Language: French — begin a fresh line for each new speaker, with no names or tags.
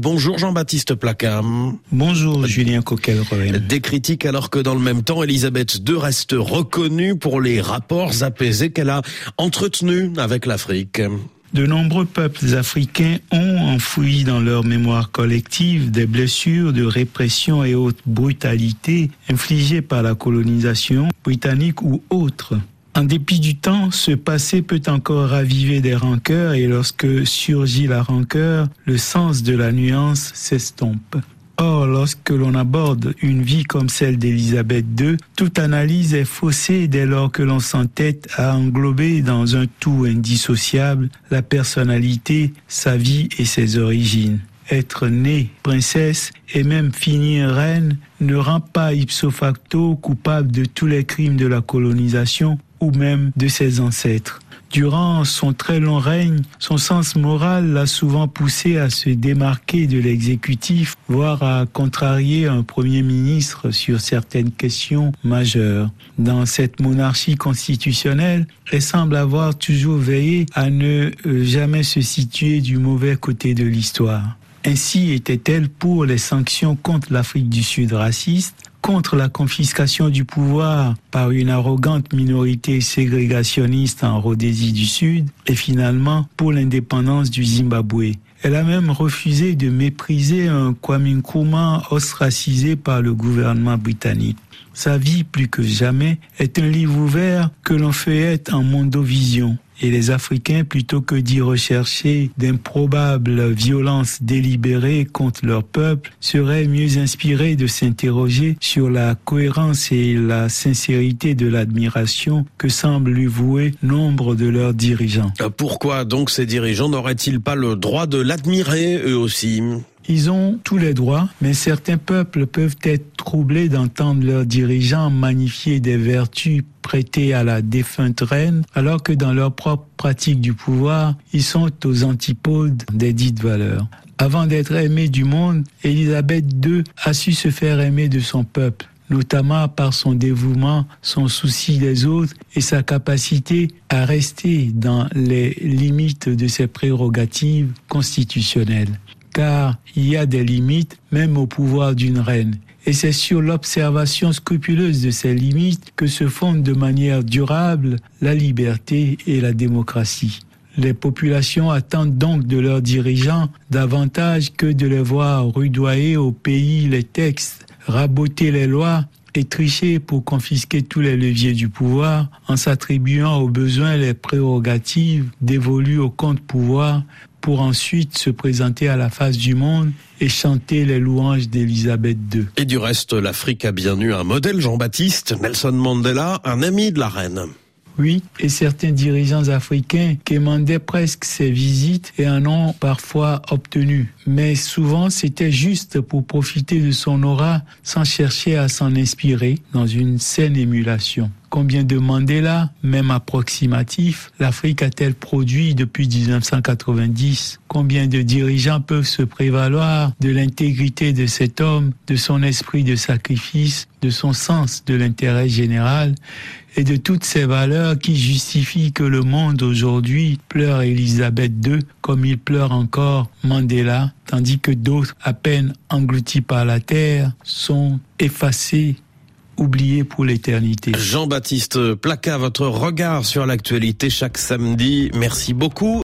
Bonjour Jean-Baptiste Placam.
Bonjour Julien coquel
Des critiques alors que dans le même temps, Elisabeth II reste reconnue pour les rapports apaisés qu'elle a entretenus avec l'Afrique.
De nombreux peuples africains ont enfoui dans leur mémoire collective des blessures de répression et autres brutalités infligées par la colonisation britannique ou autre. En dépit du temps, ce passé peut encore raviver des rancœurs et lorsque surgit la rancœur, le sens de la nuance s'estompe. Or, lorsque l'on aborde une vie comme celle d'Élisabeth II, toute analyse est faussée dès lors que l'on s'entête à englober dans un tout indissociable la personnalité, sa vie et ses origines être née princesse et même finir reine ne rend pas ipso facto coupable de tous les crimes de la colonisation ou même de ses ancêtres. Durant son très long règne, son sens moral l'a souvent poussé à se démarquer de l'exécutif, voire à contrarier un premier ministre sur certaines questions majeures. Dans cette monarchie constitutionnelle, elle semble avoir toujours veillé à ne euh, jamais se situer du mauvais côté de l'histoire. Ainsi était-elle pour les sanctions contre l'Afrique du Sud raciste, contre la confiscation du pouvoir par une arrogante minorité ségrégationniste en Rhodésie du Sud et finalement pour l'indépendance du Zimbabwe. Elle a même refusé de mépriser un Kwame Nkrumah ostracisé par le gouvernement britannique. Sa vie, plus que jamais, est un livre ouvert que l'on feuillette en mondovision et les Africains, plutôt que d'y rechercher d'improbables violences délibérées contre leur peuple, seraient mieux inspirés de s'interroger sur la cohérence et la sincérité de l'admiration que semblent lui vouer nombre de leurs dirigeants.
Euh, pourquoi donc ces dirigeants n'auraient-ils pas le droit de l'admirer eux aussi?
Ils ont tous les droits, mais certains peuples peuvent être troublés d'entendre leurs dirigeants magnifier des vertus prêtées à la défunte reine, alors que dans leur propre pratique du pouvoir, ils sont aux antipodes des dites valeurs. Avant d'être aimée du monde, Élisabeth II a su se faire aimer de son peuple notamment par son dévouement, son souci des autres et sa capacité à rester dans les limites de ses prérogatives constitutionnelles car il y a des limites même au pouvoir d'une reine. Et c'est sur l'observation scrupuleuse de ces limites que se fondent de manière durable la liberté et la démocratie. Les populations attendent donc de leurs dirigeants davantage que de les voir rudoyer au pays les textes, raboter les lois et tricher pour confisquer tous les leviers du pouvoir en s'attribuant aux besoins les prérogatives dévolues au compte pouvoir pour ensuite se présenter à la face du monde et chanter les louanges d'Élisabeth II.
Et du reste, l'Afrique a bien eu un modèle, Jean-Baptiste, Nelson Mandela, un ami de la reine.
Oui, et certains dirigeants africains quémandaient presque ces visites et en ont parfois obtenu. Mais souvent, c'était juste pour profiter de son aura sans chercher à s'en inspirer dans une saine émulation. Combien de Mandela, même approximatif, l'Afrique a-t-elle produit depuis 1990 Combien de dirigeants peuvent se prévaloir de l'intégrité de cet homme, de son esprit de sacrifice, de son sens de l'intérêt général et de toutes ces valeurs qui justifient que le monde aujourd'hui pleure Elisabeth II comme il pleure encore Mandela, tandis que d'autres, à peine engloutis par la terre, sont effacés oublié pour l'éternité.
Jean-Baptiste Placa, votre regard sur l'actualité chaque samedi. Merci beaucoup.